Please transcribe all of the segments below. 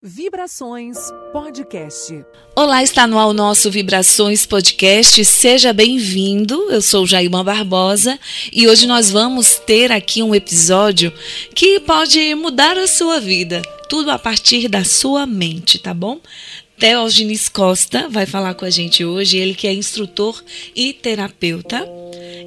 Vibrações Podcast. Olá, está no ar o nosso Vibrações Podcast. Seja bem-vindo. Eu sou Jailma Barbosa e hoje nós vamos ter aqui um episódio que pode mudar a sua vida. Tudo a partir da sua mente, tá bom? Teógenes Costa vai falar com a gente hoje, ele que é instrutor e terapeuta.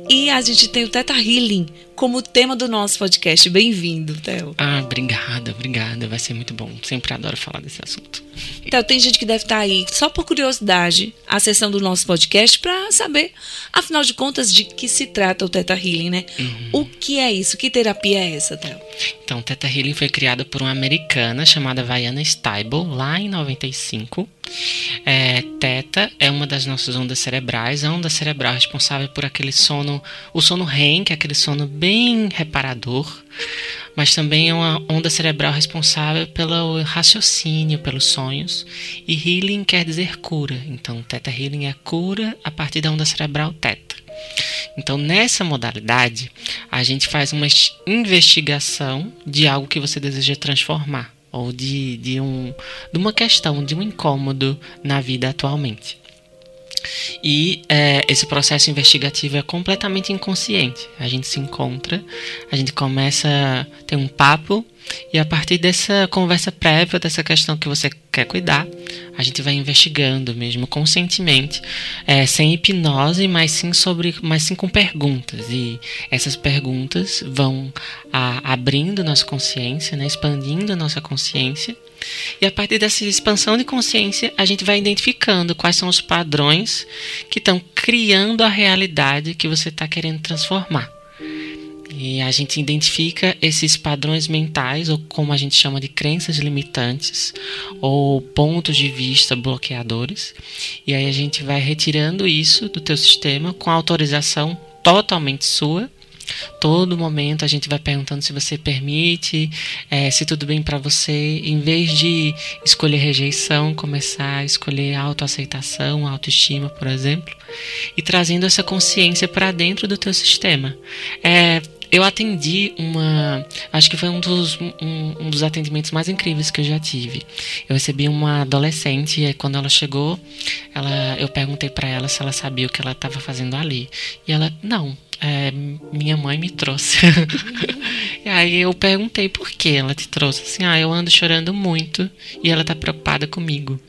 E a gente tem o Teta Healing como tema do nosso podcast. Bem-vindo, Theo. Ah, obrigada, obrigada. Vai ser muito bom. Sempre adoro falar desse assunto. Então, tem gente que deve estar aí, só por curiosidade, acessando o nosso podcast para saber, afinal de contas, de que se trata o Teta Healing, né? Uhum. O que é isso? Que terapia é essa, Theo? Então, o Teta Healing foi criada por uma americana chamada Vaiana Stable, lá em 95. É, teta é uma das nossas ondas cerebrais, a onda cerebral responsável por aquele sono, o sono REM, que é aquele sono bem reparador, mas também é uma onda cerebral responsável pelo raciocínio, pelos sonhos. E healing quer dizer cura, então teta healing é cura a partir da onda cerebral teta. Então, nessa modalidade, a gente faz uma investigação de algo que você deseja transformar ou de, de, um, de uma questão, de um incômodo na vida atualmente. E é, esse processo investigativo é completamente inconsciente. A gente se encontra, a gente começa a ter um papo e a partir dessa conversa prévia, dessa questão que você quer cuidar, a gente vai investigando mesmo conscientemente, é, sem hipnose, mas sim sobre, mas sim com perguntas. E essas perguntas vão a, abrindo nossa consciência, né, expandindo nossa consciência. E a partir dessa expansão de consciência, a gente vai identificando quais são os padrões que estão criando a realidade que você está querendo transformar. E a gente identifica esses padrões mentais, ou como a gente chama de crenças limitantes, ou pontos de vista bloqueadores. E aí a gente vai retirando isso do teu sistema com autorização totalmente sua. Todo momento a gente vai perguntando se você permite, é, se tudo bem para você, em vez de escolher rejeição, começar a escolher autoaceitação, autoestima, por exemplo, e trazendo essa consciência para dentro do teu sistema. É, eu atendi uma. Acho que foi um dos, um, um, dos atendimentos mais incríveis que eu já tive. Eu recebi uma adolescente e quando ela chegou, ela, eu perguntei para ela se ela sabia o que ela estava fazendo ali. E ela, não, é, minha mãe me trouxe. e aí eu perguntei por que ela te trouxe. Assim, ah, eu ando chorando muito e ela tá preocupada comigo.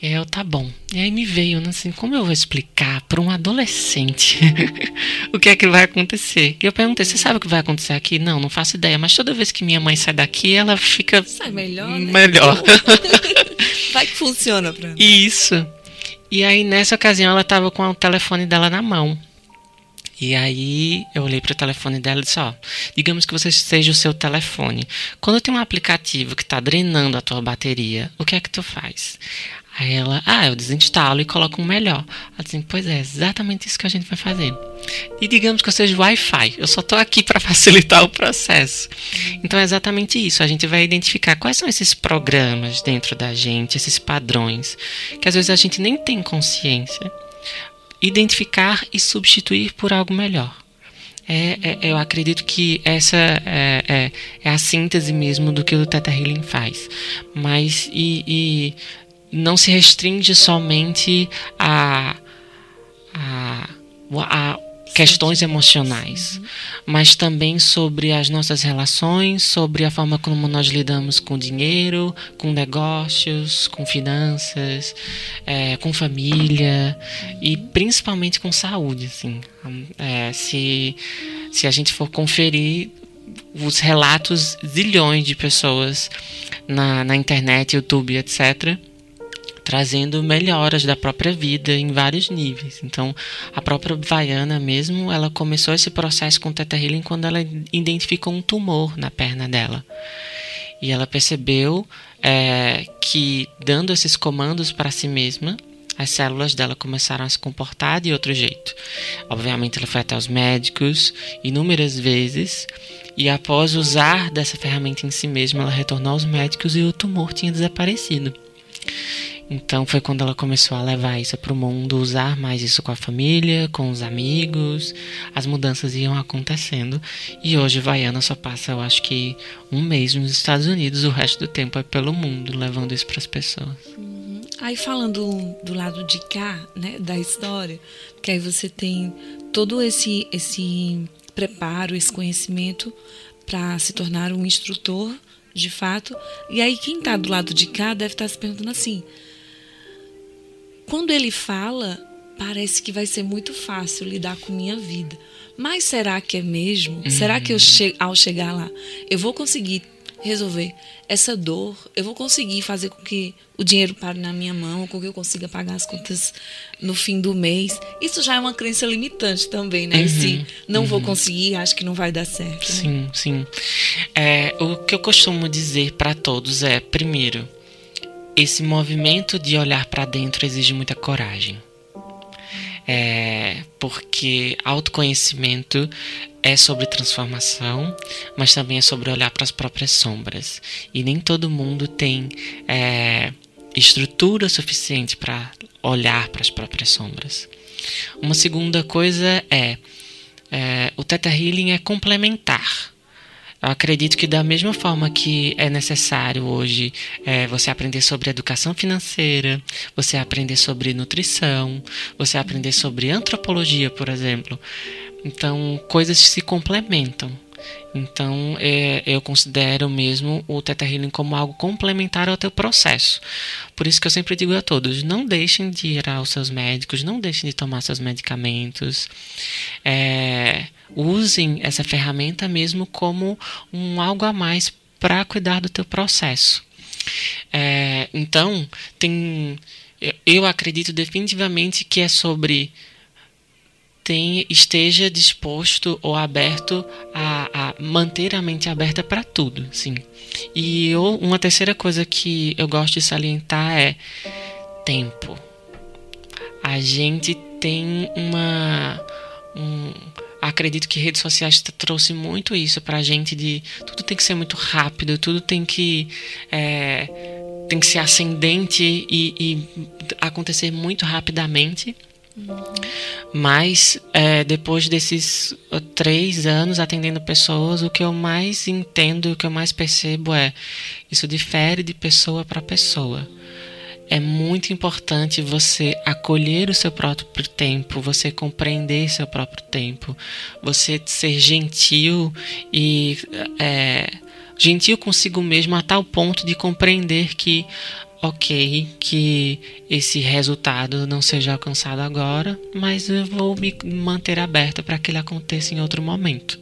E eu, tá bom. E aí me veio, né, assim, como eu vou explicar para um adolescente o que é que vai acontecer? E eu perguntei, você sabe o que vai acontecer aqui? Não, não faço ideia, mas toda vez que minha mãe sai daqui, ela fica sai melhor, né? melhor. vai que funciona para mim. Isso. E aí nessa ocasião ela tava com o telefone dela na mão. E aí eu olhei para o telefone dela e disse, ó, digamos que você seja o seu telefone. Quando tem um aplicativo que está drenando a tua bateria, o que é que tu faz? Aí ela, ah, eu desinstalo e coloco um melhor. Ela disse, pois é, exatamente isso que a gente vai fazer. E digamos que eu seja Wi-Fi, eu só estou aqui para facilitar o processo. Então é exatamente isso, a gente vai identificar quais são esses programas dentro da gente, esses padrões, que às vezes a gente nem tem consciência. Identificar e substituir por algo melhor. É, é, eu acredito que essa é, é, é, a síntese mesmo do que o Teta Healing faz. Mas, e, e não se restringe somente a, a, a questões emocionais, mas também sobre as nossas relações, sobre a forma como nós lidamos com dinheiro, com negócios, com finanças, é, com família e principalmente com saúde. Assim. É, se, se a gente for conferir os relatos zilhões de pessoas na, na internet, YouTube, etc., trazendo melhoras da própria vida em vários níveis. Então, a própria Vaiana mesmo, ela começou esse processo com Teta Healing quando ela identificou um tumor na perna dela. E ela percebeu é, que, dando esses comandos para si mesma, as células dela começaram a se comportar de outro jeito. Obviamente, ela foi até os médicos inúmeras vezes e, após usar dessa ferramenta em si mesma, ela retornou aos médicos e o tumor tinha desaparecido. Então foi quando ela começou a levar isso para o mundo, usar mais isso com a família, com os amigos. As mudanças iam acontecendo e hoje Vaiana só passa, eu acho que um mês nos Estados Unidos, o resto do tempo é pelo mundo, levando isso para as pessoas. Uhum. Aí falando do lado de cá, né, da história, que aí você tem todo esse esse preparo, esse conhecimento para se tornar um instrutor de fato. E aí quem está do lado de cá deve estar tá se perguntando assim: quando ele fala, parece que vai ser muito fácil lidar com minha vida. Mas será que é mesmo? Uhum. Será que eu che ao chegar lá, eu vou conseguir resolver essa dor? Eu vou conseguir fazer com que o dinheiro pare na minha mão, com que eu consiga pagar as contas no fim do mês? Isso já é uma crença limitante também, né? Uhum. Se não uhum. vou conseguir, acho que não vai dar certo. Né? Sim, sim. É, o que eu costumo dizer para todos é, primeiro, esse movimento de olhar para dentro exige muita coragem. É, porque autoconhecimento é sobre transformação, mas também é sobre olhar para as próprias sombras. E nem todo mundo tem é, estrutura suficiente para olhar para as próprias sombras. Uma segunda coisa é, é o Theta Healing é complementar. Eu acredito que da mesma forma que é necessário hoje é, você aprender sobre educação financeira, você aprender sobre nutrição, você aprender sobre antropologia, por exemplo. Então, coisas se complementam. Então, é, eu considero mesmo o Theta Healing como algo complementar ao teu processo. Por isso que eu sempre digo a todos, não deixem de ir aos seus médicos, não deixem de tomar seus medicamentos. É, usem essa ferramenta mesmo como um algo a mais para cuidar do teu processo. É, então, tem, eu acredito definitivamente que é sobre tem, esteja disposto ou aberto a, a manter a mente aberta para tudo, sim. E eu, uma terceira coisa que eu gosto de salientar é tempo. A gente tem uma um, acredito que redes sociais trouxe muito isso pra gente de tudo tem que ser muito rápido, tudo tem que é, tem que ser ascendente e, e acontecer muito rapidamente. Mas é, depois desses três anos atendendo pessoas, o que eu mais entendo, o que eu mais percebo é isso difere de pessoa para pessoa. É muito importante você acolher o seu próprio tempo, você compreender seu próprio tempo, você ser gentil e é, gentil consigo mesmo a tal ponto de compreender que ok que esse resultado não seja alcançado agora, mas eu vou me manter aberta para que ele aconteça em outro momento.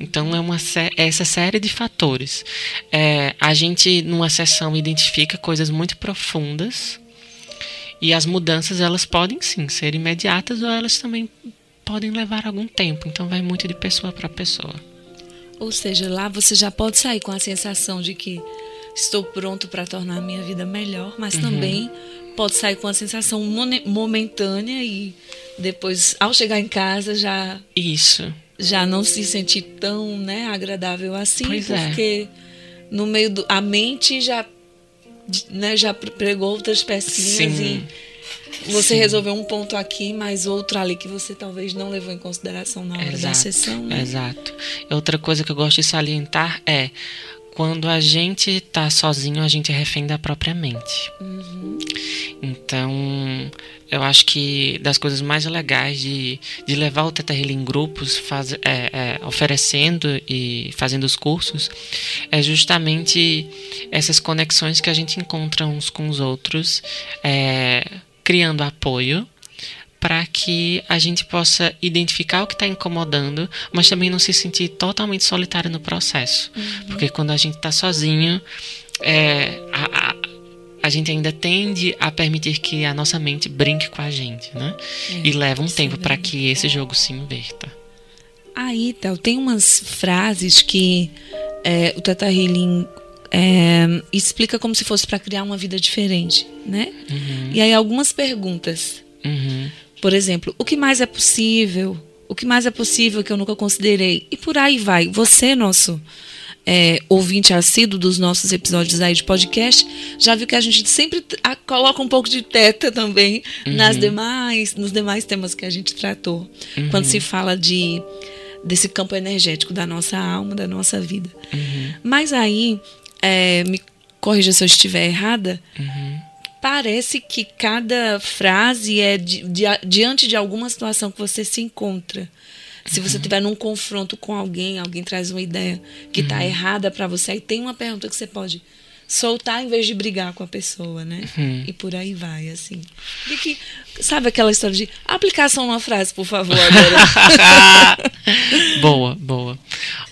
Então é uma essa série de fatores. É, a gente numa sessão identifica coisas muito profundas e as mudanças elas podem sim ser imediatas ou elas também podem levar algum tempo. Então vai muito de pessoa para pessoa. Ou seja, lá você já pode sair com a sensação de que estou pronto para tornar a minha vida melhor, mas uhum. também pode sair com a sensação momentânea e depois, ao chegar em casa, já. Isso. Já não se sentir tão né, agradável assim, pois é. porque é. no meio do. A mente já, né, já pregou outras pecinhas Sim. e você Sim. resolveu um ponto aqui, mas outro ali que você talvez não levou em consideração na hora exato, da sessão. Né? Exato. Outra coisa que eu gosto de salientar é quando a gente está sozinho, a gente é refém da própria mente. Uhum. Então, eu acho que das coisas mais legais de, de levar o Teta Healing em grupos, faz, é, é, oferecendo e fazendo os cursos, é justamente essas conexões que a gente encontra uns com os outros, é, criando apoio para que a gente possa identificar o que está incomodando, mas também não se sentir totalmente solitário no processo. Uhum. Porque quando a gente está sozinho, é, a, a, a, gente ainda tende a permitir que a nossa mente brinque com a gente, né? É, e leva um tempo para que esse jogo se inverta. Aí, Théo, tem umas frases que é, o Tata Healing é, explica como se fosse para criar uma vida diferente, né? Uhum. E aí algumas perguntas. Uhum. Por exemplo, o que mais é possível? O que mais é possível que eu nunca considerei? E por aí vai. Você, nosso é, ouvinte assíduo dos nossos episódios aí de podcast, já viu que a gente sempre a, coloca um pouco de teta também uhum. nas demais, nos demais temas que a gente tratou. Uhum. Quando se fala de desse campo energético da nossa alma, da nossa vida. Uhum. Mas aí, é, me corrija se eu estiver errada, uhum. Parece que cada frase é di, di, diante de alguma situação que você se encontra. Se você estiver uhum. num confronto com alguém, alguém traz uma ideia que está uhum. errada para você, aí tem uma pergunta que você pode soltar em vez de brigar com a pessoa, né? Uhum. E por aí vai, assim. E que, sabe aquela história de aplicação numa frase, por favor, boa, boa.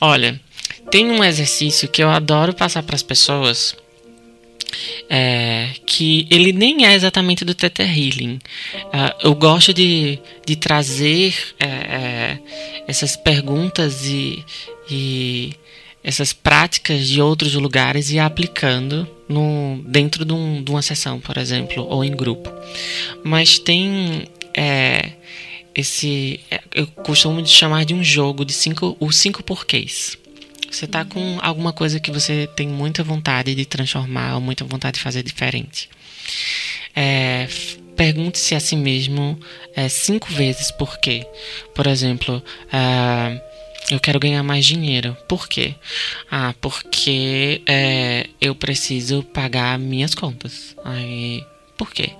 Olha, tem um exercício que eu adoro passar para as pessoas é, que ele nem é exatamente do Theta Healing. Uh, eu gosto de, de trazer é, é, essas perguntas e, e, essas práticas de outros lugares e aplicando no, dentro de, um, de, uma sessão, por exemplo, ou em grupo. Mas tem é, esse. É, eu costumo chamar de um jogo de cinco, os cinco porquês. Você está com alguma coisa que você tem muita vontade de transformar ou muita vontade de fazer diferente. É, Pergunte-se a si mesmo é, cinco vezes por quê. Por exemplo, uh, eu quero ganhar mais dinheiro. Por quê? Ah, porque é, eu preciso pagar minhas contas. Aí, por quê?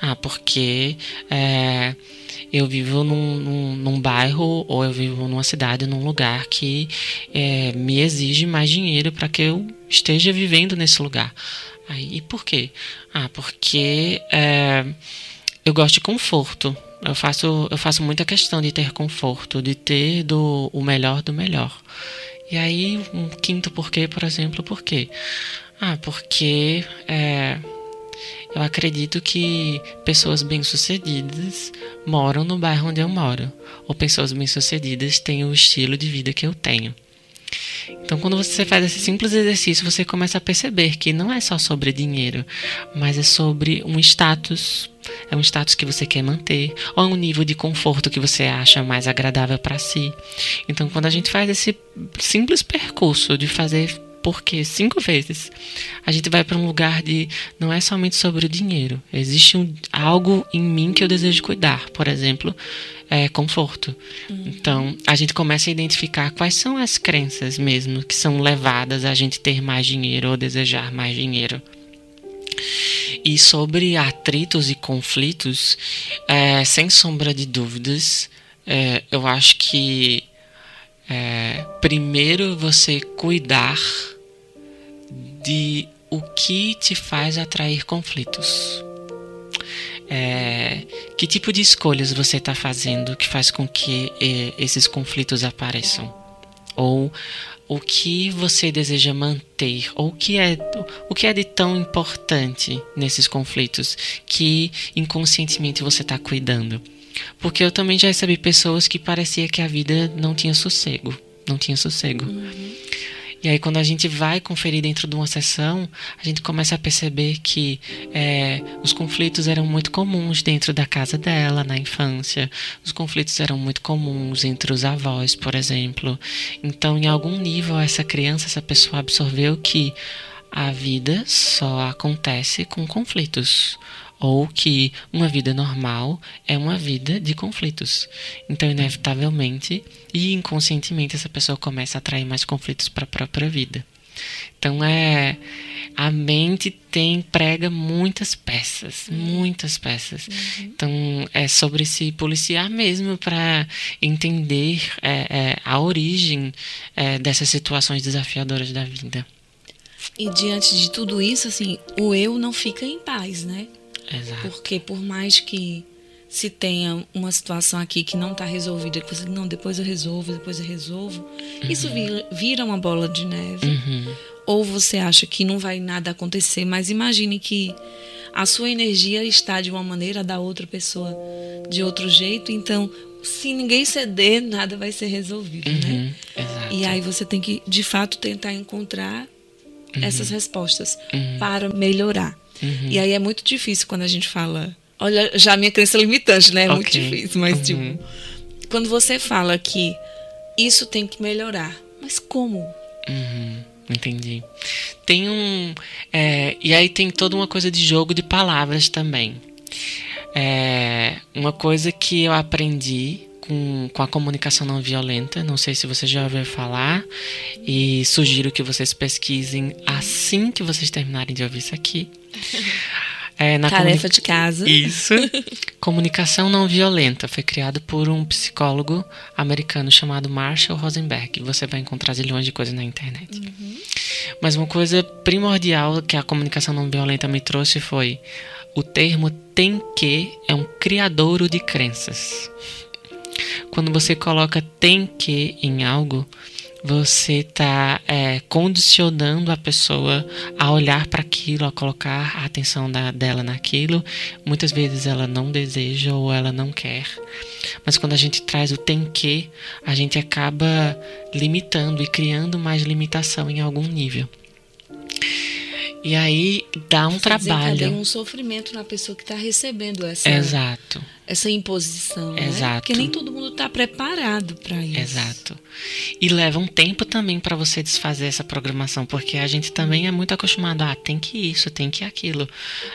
Ah, porque é, eu vivo num, num, num, bairro ou eu vivo numa cidade, num lugar que é, me exige mais dinheiro para que eu esteja vivendo nesse lugar. Aí, e por quê? Ah, porque é, eu gosto de conforto. Eu faço, eu faço muita questão de ter conforto, de ter do, o melhor do melhor. E aí, um quinto porquê, por exemplo, por quê? Ah, porque é, eu acredito que pessoas bem-sucedidas moram no bairro onde eu moro, ou pessoas bem-sucedidas têm o estilo de vida que eu tenho. Então, quando você faz esse simples exercício, você começa a perceber que não é só sobre dinheiro, mas é sobre um status. É um status que você quer manter, ou é um nível de conforto que você acha mais agradável para si. Então, quando a gente faz esse simples percurso de fazer porque cinco vezes a gente vai para um lugar de não é somente sobre o dinheiro. Existe um, algo em mim que eu desejo cuidar, por exemplo, é, conforto. Uhum. Então a gente começa a identificar quais são as crenças mesmo que são levadas a gente ter mais dinheiro ou desejar mais dinheiro. E sobre atritos e conflitos, é, sem sombra de dúvidas, é, eu acho que é, primeiro você cuidar de o que te faz atrair conflitos. É, que tipo de escolhas você está fazendo que faz com que é, esses conflitos apareçam? Ou o que você deseja manter? Ou o que é, o que é de tão importante nesses conflitos que inconscientemente você está cuidando? Porque eu também já recebi pessoas que parecia que a vida não tinha sossego. Não tinha sossego. Uhum. E aí, quando a gente vai conferir dentro de uma sessão, a gente começa a perceber que é, os conflitos eram muito comuns dentro da casa dela, na infância. Os conflitos eram muito comuns entre os avós, por exemplo. Então, em algum nível, essa criança, essa pessoa absorveu que a vida só acontece com conflitos ou que uma vida normal é uma vida de conflitos. Então, inevitavelmente e inconscientemente, essa pessoa começa a atrair mais conflitos para a própria vida. Então, é a mente tem prega muitas peças, muitas peças. Uhum. Então, é sobre se policiar mesmo para entender é, é, a origem é, dessas situações desafiadoras da vida. E diante de tudo isso, assim, o eu não fica em paz, né? Exato. Porque por mais que se tenha uma situação aqui que não está resolvida, que você não, depois eu resolvo, depois eu resolvo, uhum. isso vira, vira, uma bola de neve. Uhum. Ou você acha que não vai nada acontecer, mas imagine que a sua energia está de uma maneira, da outra pessoa de outro jeito, então se ninguém ceder, nada vai ser resolvido, né? uhum. né? Exato. E aí você tem que, de fato, tentar encontrar uhum. essas respostas uhum. para melhorar. Uhum. E aí é muito difícil quando a gente fala. Olha, já a minha crença é limitante, né? É okay. muito difícil, mas uhum. tipo. Quando você fala que isso tem que melhorar, mas como? Uhum. Entendi. Tem um. É, e aí tem toda uma coisa de jogo de palavras também. É, uma coisa que eu aprendi com, com a comunicação não violenta, não sei se você já ouviu falar, e sugiro que vocês pesquisem assim que vocês terminarem de ouvir isso aqui. É, Tarefa de casa. Isso. Comunicação não violenta foi criado por um psicólogo americano chamado Marshall Rosenberg. Você vai encontrar zilhões de coisas na internet. Uhum. Mas uma coisa primordial que a comunicação não violenta me trouxe foi o termo tem que é um criadouro de crenças. Quando você coloca tem que em algo, você está é, condicionando a pessoa a olhar para aquilo, a colocar a atenção da, dela naquilo. Muitas vezes ela não deseja ou ela não quer. Mas quando a gente traz o tem que, a gente acaba limitando e criando mais limitação em algum nível. E aí dá um Você trabalho. um sofrimento na pessoa que está recebendo essa, Exato. essa imposição. Né? Exato. Né? Porque nem todo mundo está preparado para isso. Exato. E leva um tempo também para você desfazer essa programação, porque a gente também é muito acostumado a ah, tem que isso, tem que aquilo,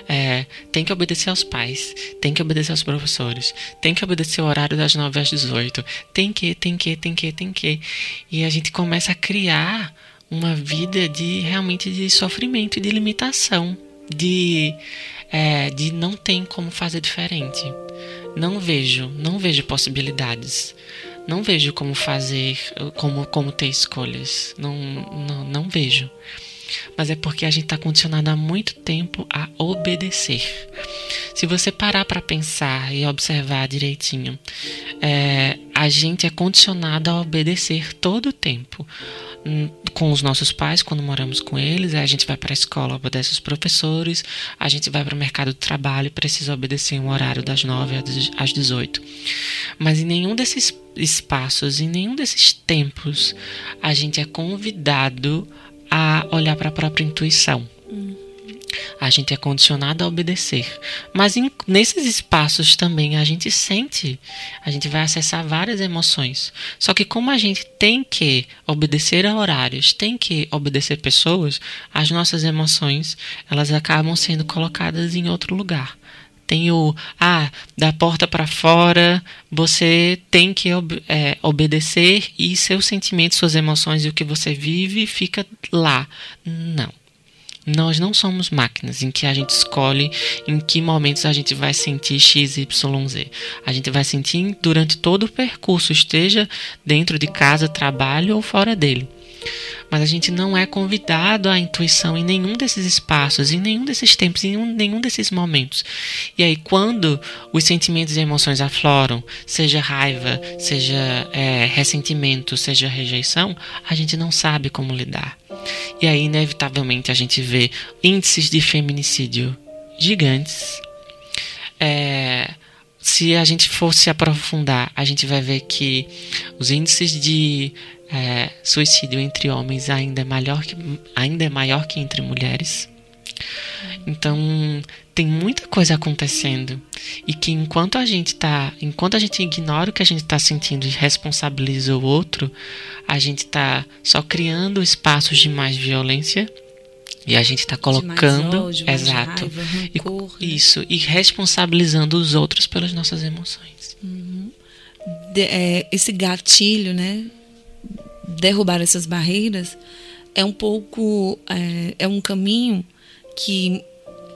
é, tem que obedecer aos pais, tem que obedecer aos professores, tem que obedecer o horário das 9 às 18, tem que, tem que, tem que, tem que. E a gente começa a criar uma vida de realmente de sofrimento e de limitação, de, é, de não tem como fazer diferente. Não vejo, não vejo possibilidades. Não vejo como fazer, como, como ter escolhas. Não, não, não vejo. Mas é porque a gente está condicionado há muito tempo a obedecer. Se você parar para pensar e observar direitinho, é, a gente é condicionado a obedecer todo o tempo. Hum, com os nossos pais, quando moramos com eles, a gente vai para a escola, obedece os professores, a gente vai para o mercado de trabalho e precisa obedecer um horário das 9 às 18. Mas em nenhum desses espaços, em nenhum desses tempos, a gente é convidado a olhar para a própria intuição. A gente é condicionado a obedecer. Mas em, nesses espaços também a gente sente, a gente vai acessar várias emoções. Só que como a gente tem que obedecer a horários, tem que obedecer pessoas, as nossas emoções, elas acabam sendo colocadas em outro lugar tem o ah da porta para fora você tem que ob é, obedecer e seus sentimentos suas emoções e o que você vive fica lá não nós não somos máquinas em que a gente escolhe em que momentos a gente vai sentir X, Y, Z. A gente vai sentir durante todo o percurso, esteja dentro de casa, trabalho ou fora dele. Mas a gente não é convidado à intuição em nenhum desses espaços, em nenhum desses tempos, em nenhum desses momentos. E aí, quando os sentimentos e emoções afloram, seja raiva, seja é, ressentimento, seja rejeição, a gente não sabe como lidar. E aí, inevitavelmente, a gente vê índices de feminicídio gigantes. É, se a gente for se aprofundar, a gente vai ver que os índices de é, suicídio entre homens ainda é, maior que, ainda é maior que entre mulheres. Então tem muita coisa acontecendo e que enquanto a gente tá, enquanto a gente ignora o que a gente está sentindo e responsabiliza o outro, a gente está só criando espaços de mais violência e a gente está colocando, ódio, exato, raiva, rancor, e, né? isso e responsabilizando os outros pelas nossas emoções. Uhum. De, é, esse gatilho, né? Derrubar essas barreiras é um pouco é, é um caminho que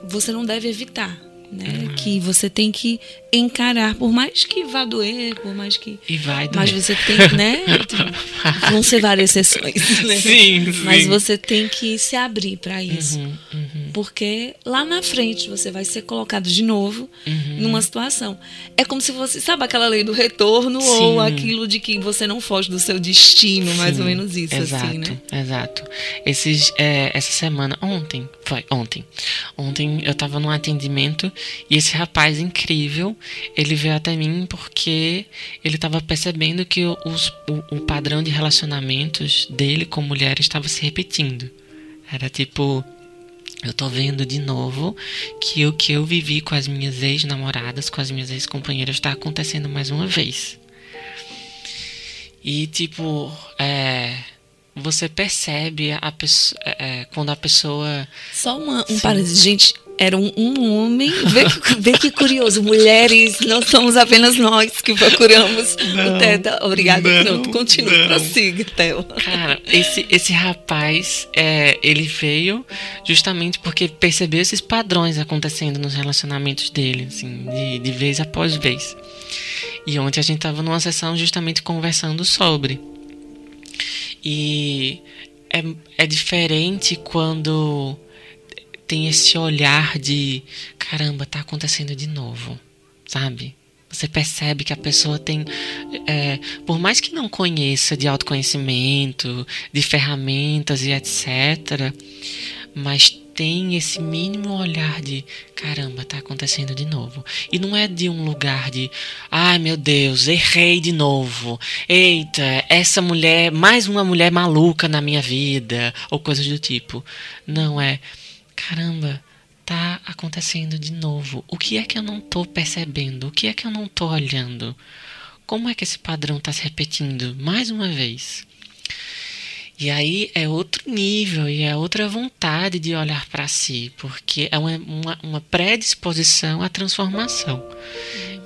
você não deve evitar né? Uhum. Que você tem que encarar, por mais que vá doer, por mais que. E vai doer. Mas você tem, né? Vão ser várias sessões, né? Sim, sim. Mas você tem que se abrir para isso. Uhum, uhum. Porque lá na frente você vai ser colocado de novo uhum. numa situação. É como se você. Sabe aquela lei do retorno sim. ou aquilo de que você não foge do seu destino, sim. mais ou menos isso, exato, assim, né? Exato. Esses, é, essa semana, ontem, foi ontem. Ontem eu tava num atendimento e esse rapaz incrível, ele veio até mim porque ele estava percebendo que os, o, o padrão de relacionamentos dele com mulheres estava se repetindo. Era tipo, eu tô vendo de novo que o que eu vivi com as minhas ex-namoradas, com as minhas ex-companheiras, está acontecendo mais uma vez. E tipo, é você percebe a pessoa, é, quando a pessoa. Só uma, um parênteses, gente. Era um, um homem. Vê, vê, que curioso. Mulheres, não somos apenas nós que procuramos não, o Teta. Obrigada, não, pronto. Continua, não. prossiga, Theo. Cara, esse, esse rapaz, é, ele veio justamente porque percebeu esses padrões acontecendo nos relacionamentos dele, assim, de, de vez após vez. E ontem a gente estava numa sessão justamente conversando sobre. E é, é diferente quando tem esse olhar de caramba, tá acontecendo de novo, sabe? Você percebe que a pessoa tem, é, por mais que não conheça de autoconhecimento, de ferramentas e etc., mas tem esse mínimo olhar de caramba, tá acontecendo de novo. E não é de um lugar de ai meu Deus, errei de novo. Eita, essa mulher, mais uma mulher maluca na minha vida, ou coisas do tipo. Não é caramba, tá acontecendo de novo. O que é que eu não tô percebendo? O que é que eu não tô olhando? Como é que esse padrão tá se repetindo mais uma vez? E aí é outro nível e é outra vontade de olhar para si, porque é uma, uma, uma, predisposição à transformação.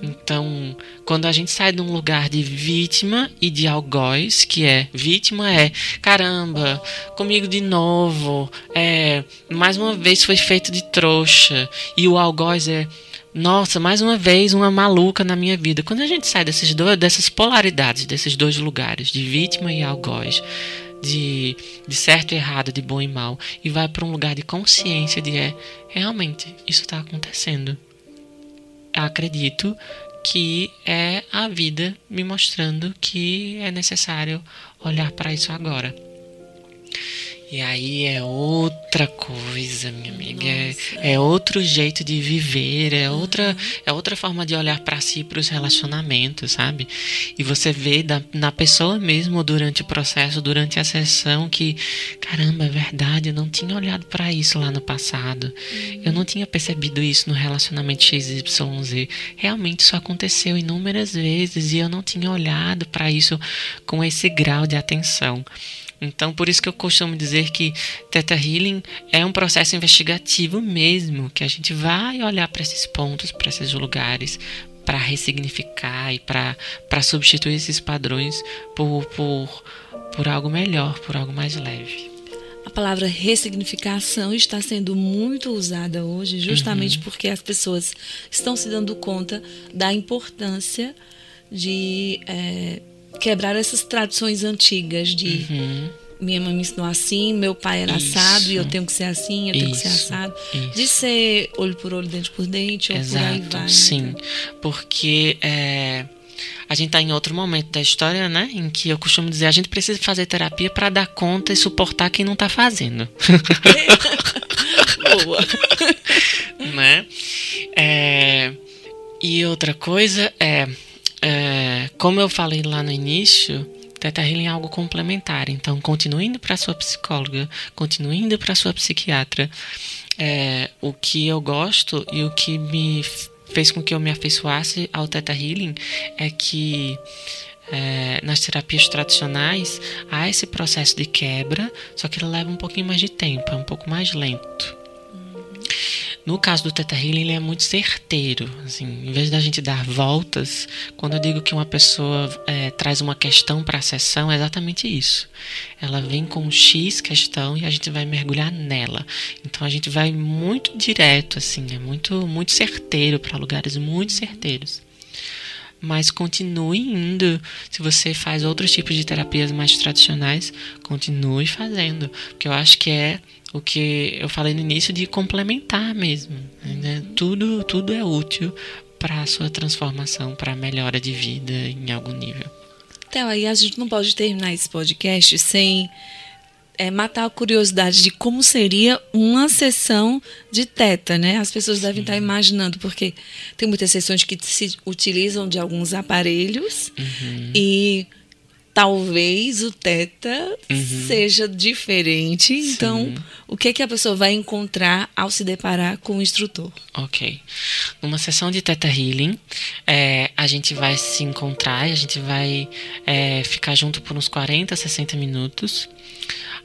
Então, quando a gente sai de um lugar de vítima e de algoz, que é vítima é caramba, comigo de novo, é mais uma vez foi feito de trouxa, e o algoz é nossa, mais uma vez uma maluca na minha vida. Quando a gente sai desses dois, dessas polaridades, desses dois lugares, de vítima e algoz, de, de certo e errado, de bom e mal, e vai para um lugar de consciência de é, realmente, isso está acontecendo. Acredito que é a vida me mostrando que é necessário olhar para isso agora. E aí é outra coisa, minha amiga. É, é, outro jeito de viver, é outra, é outra forma de olhar para si, para os relacionamentos, sabe? E você vê da, na pessoa mesmo durante o processo, durante a sessão, que caramba, é verdade, eu não tinha olhado para isso lá no passado. Eu não tinha percebido isso no relacionamento XYZ. Realmente isso aconteceu inúmeras vezes e eu não tinha olhado para isso com esse grau de atenção. Então, por isso que eu costumo dizer que Theta Healing é um processo investigativo mesmo, que a gente vai olhar para esses pontos, para esses lugares, para ressignificar e para substituir esses padrões por, por, por algo melhor, por algo mais leve. A palavra ressignificação está sendo muito usada hoje, justamente uhum. porque as pessoas estão se dando conta da importância de é, quebrar essas tradições antigas de uhum. minha mãe me ensinou assim, meu pai era Isso. assado e eu tenho que ser assim, eu Isso. tenho que ser assado. Isso. De ser olho por olho, dente por dente, ou Exato, por aí vai. Né? Sim, porque é, a gente está em outro momento da história, né? Em que eu costumo dizer, a gente precisa fazer terapia para dar conta e suportar quem não está fazendo. Boa. né? É, e outra coisa é é, como eu falei lá no início, Teta Healing é algo complementar. Então, continue indo para sua psicóloga, continue indo para sua psiquiatra. É, o que eu gosto e o que me fez com que eu me afeiçoasse ao Teta Healing é que é, nas terapias tradicionais há esse processo de quebra, só que ele leva um pouquinho mais de tempo, é um pouco mais lento. No caso do Teta Healing, ele é muito certeiro. Assim, em vez da gente dar voltas, quando eu digo que uma pessoa é, traz uma questão para a sessão, é exatamente isso. Ela vem com X questão e a gente vai mergulhar nela. Então a gente vai muito direto, assim, é muito, muito certeiro para lugares muito certeiros mas continue indo. Se você faz outros tipos de terapias mais tradicionais, continue fazendo, porque eu acho que é o que eu falei no início de complementar mesmo. Né? Tudo, tudo é útil para a sua transformação, para a melhora de vida em algum nível. Então, aí a gente não pode terminar esse podcast sem é, matar a curiosidade de como seria uma sessão de teta, né? As pessoas Sim. devem estar imaginando, porque tem muitas sessões que se utilizam de alguns aparelhos uhum. e talvez o teta uhum. seja diferente. Sim. Então, o que, é que a pessoa vai encontrar ao se deparar com o instrutor? Ok. Numa sessão de teta healing, é, a gente vai se encontrar, a gente vai é, ficar junto por uns 40, 60 minutos.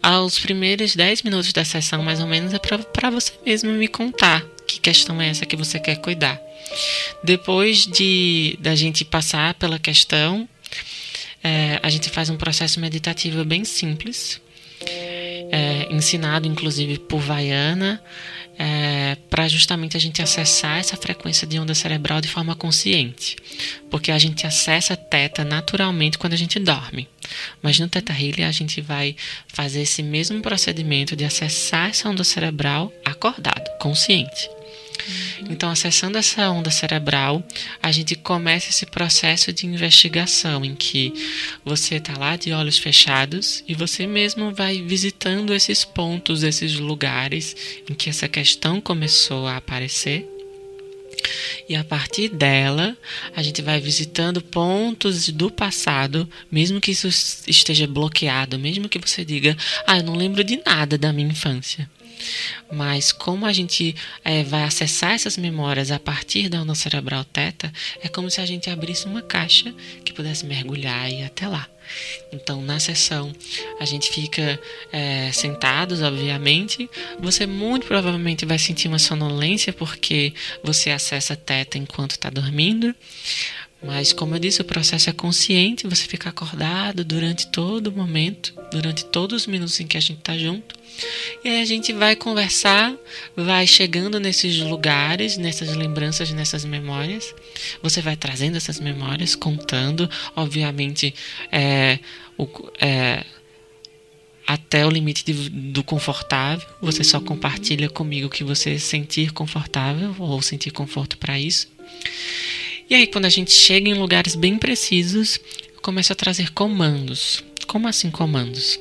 Aos primeiros 10 minutos da sessão, mais ou menos, é para você mesmo me contar que questão é essa que você quer cuidar. Depois de da gente passar pela questão, é, a gente faz um processo meditativo bem simples, ensinado inclusive por Vaiana, é, para justamente a gente acessar essa frequência de onda cerebral de forma consciente, porque a gente acessa teta naturalmente quando a gente dorme. Mas no Teta Healing a gente vai fazer esse mesmo procedimento de acessar essa onda cerebral acordado, consciente. Então, acessando essa onda cerebral, a gente começa esse processo de investigação em que você está lá de olhos fechados e você mesmo vai visitando esses pontos, esses lugares em que essa questão começou a aparecer. E a partir dela, a gente vai visitando pontos do passado, mesmo que isso esteja bloqueado, mesmo que você diga, ah, eu não lembro de nada da minha infância. Mas como a gente é, vai acessar essas memórias a partir da onda cerebral teta, é como se a gente abrisse uma caixa que pudesse mergulhar e ir até lá. Então, na sessão, a gente fica é, sentados, obviamente. Você muito provavelmente vai sentir uma sonolência porque você acessa teta enquanto está dormindo. Mas, como eu disse, o processo é consciente, você fica acordado durante todo o momento, durante todos os minutos em que a gente está junto. E aí a gente vai conversar, vai chegando nesses lugares, nessas lembranças, nessas memórias. Você vai trazendo essas memórias, contando, obviamente, é, o, é, até o limite de, do confortável. Você só compartilha comigo o que você sentir confortável ou sentir conforto para isso. E aí, quando a gente chega em lugares bem precisos, eu começo a trazer comandos. Como assim comandos?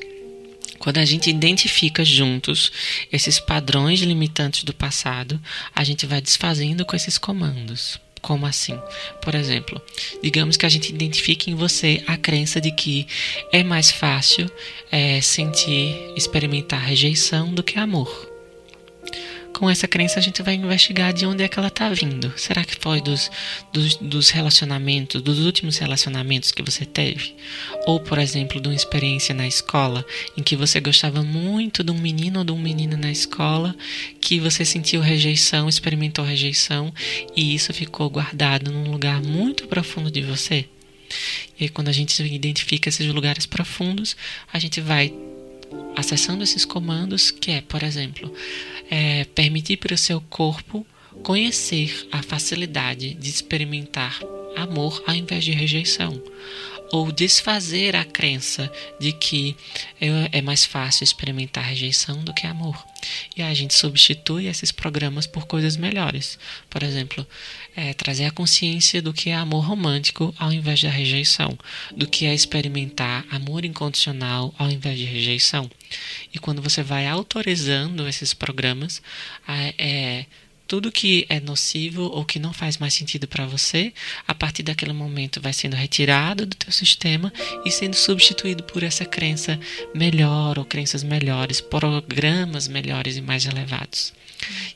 Quando a gente identifica juntos esses padrões limitantes do passado, a gente vai desfazendo com esses comandos. Como assim? Por exemplo, digamos que a gente identifique em você a crença de que é mais fácil é, sentir, experimentar rejeição do que amor com essa crença a gente vai investigar de onde é que ela está vindo. Será que foi dos, dos, dos, relacionamentos, dos últimos relacionamentos que você teve? Ou, por exemplo, de uma experiência na escola em que você gostava muito de um menino ou de um menino na escola, que você sentiu rejeição, experimentou rejeição e isso ficou guardado num lugar muito profundo de você? E aí, quando a gente identifica esses lugares profundos, a gente vai acessando esses comandos, que é, por exemplo, é, permitir para o seu corpo conhecer a facilidade de experimentar amor ao invés de rejeição, ou desfazer a crença de que é mais fácil experimentar rejeição do que amor. E a gente substitui esses programas por coisas melhores. Por exemplo, é, trazer a consciência do que é amor romântico ao invés da rejeição, do que é experimentar amor incondicional ao invés de rejeição. E quando você vai autorizando esses programas, é, tudo que é nocivo ou que não faz mais sentido para você, a partir daquele momento vai sendo retirado do teu sistema e sendo substituído por essa crença melhor ou crenças melhores, programas melhores e mais elevados.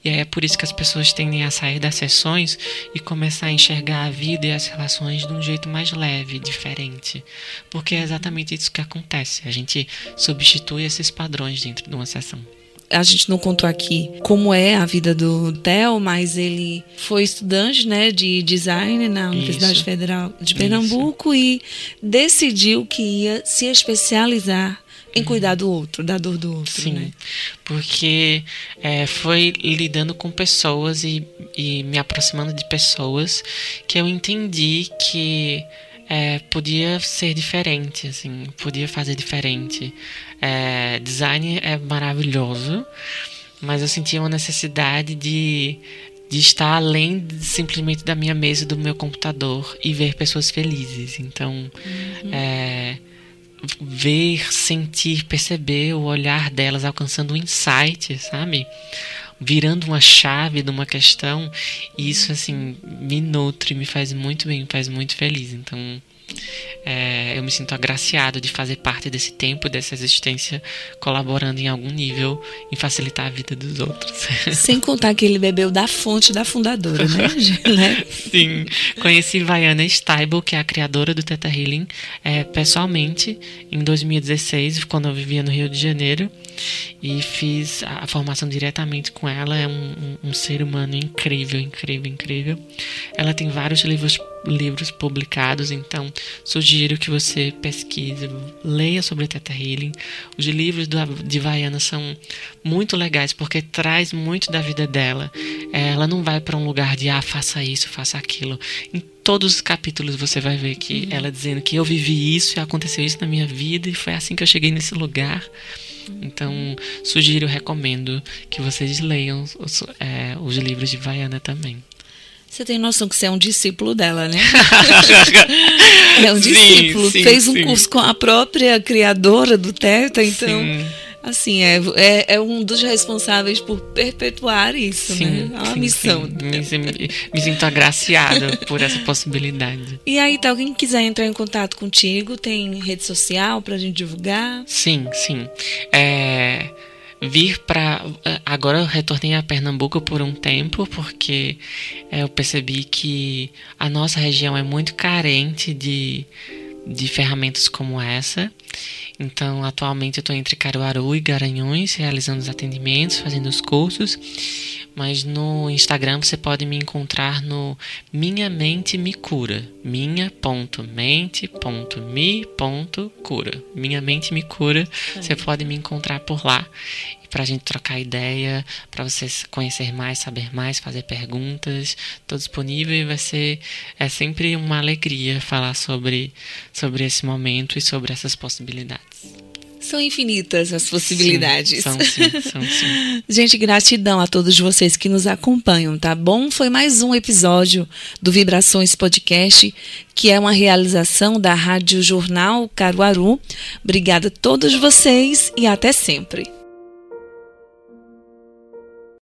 E aí é por isso que as pessoas tendem a sair das sessões e começar a enxergar a vida e as relações de um jeito mais leve, diferente. Porque é exatamente isso que acontece. A gente substitui esses padrões dentro de uma sessão a gente não contou aqui como é a vida do Theo, mas ele foi estudante né, de design na Universidade Isso. Federal de Pernambuco Isso. e decidiu que ia se especializar em cuidar do outro, da dor do outro. Sim, né? porque é, foi lidando com pessoas e, e me aproximando de pessoas que eu entendi que é, podia ser diferente, assim, podia fazer diferente. É, design é maravilhoso, mas eu sentia uma necessidade de, de estar além de, simplesmente da minha mesa do meu computador e ver pessoas felizes. Então, uhum. é, ver, sentir, perceber o olhar delas alcançando um insight, sabe? Virando uma chave de uma questão, e isso assim me nutre, me faz muito bem, me faz muito feliz. Então, é, eu me sinto agraciado de fazer parte desse tempo, dessa existência, colaborando em algum nível em facilitar a vida dos outros. Sem contar que ele bebeu da fonte da fundadora, né? Sim. Conheci Vaiana Stable, que é a criadora do Teta Healing, é, pessoalmente em 2016, quando eu vivia no Rio de Janeiro e fiz a formação diretamente com ela. É um, um, um, ser humano incrível, incrível, incrível. Ela tem vários livros, livros publicados, então sugiro que você pesquise, leia sobre Teta Healing. Os livros do, de Vaiana são muito legais porque traz muito da vida dela. Ela não vai para um lugar de ah, faça isso, faça aquilo. Em todos os capítulos você vai ver que uhum. ela dizendo que eu vivi isso e aconteceu isso na minha vida e foi assim que eu cheguei nesse lugar. Então, sugiro, recomendo que vocês leiam os, é, os livros de Vaiana também. Você tem noção que você é um discípulo dela, né? é um discípulo. Sim, sim, Fez um sim. curso com a própria criadora do Teta, então. Sim assim, é, é, é, um dos responsáveis por perpetuar isso, sim, né? É uma sim, missão. Sim. Me, me, sinto agraciada por essa possibilidade. E aí, tá, alguém quiser entrar em contato contigo, tem rede social pra gente divulgar? Sim, sim. É vir para agora eu retornei a Pernambuco por um tempo porque é, eu percebi que a nossa região é muito carente de, de ferramentas como essa então, atualmente eu estou entre Caruaru e Garanhuns, realizando os atendimentos, fazendo os cursos. Mas no Instagram você pode me encontrar no Minha Mente Me Cura. Minha.mente.me.cura. Minha Mente Me Cura. Você pode me encontrar por lá para a gente trocar ideia, para vocês conhecer mais, saber mais, fazer perguntas. Estou disponível e vai ser é sempre uma alegria falar sobre, sobre esse momento e sobre essas possibilidades. São infinitas as possibilidades. Sim, são sim, são sim. Gente, gratidão a todos vocês que nos acompanham, tá bom? Foi mais um episódio do Vibrações Podcast, que é uma realização da Rádio Jornal Caruaru. Obrigada a todos vocês e até sempre.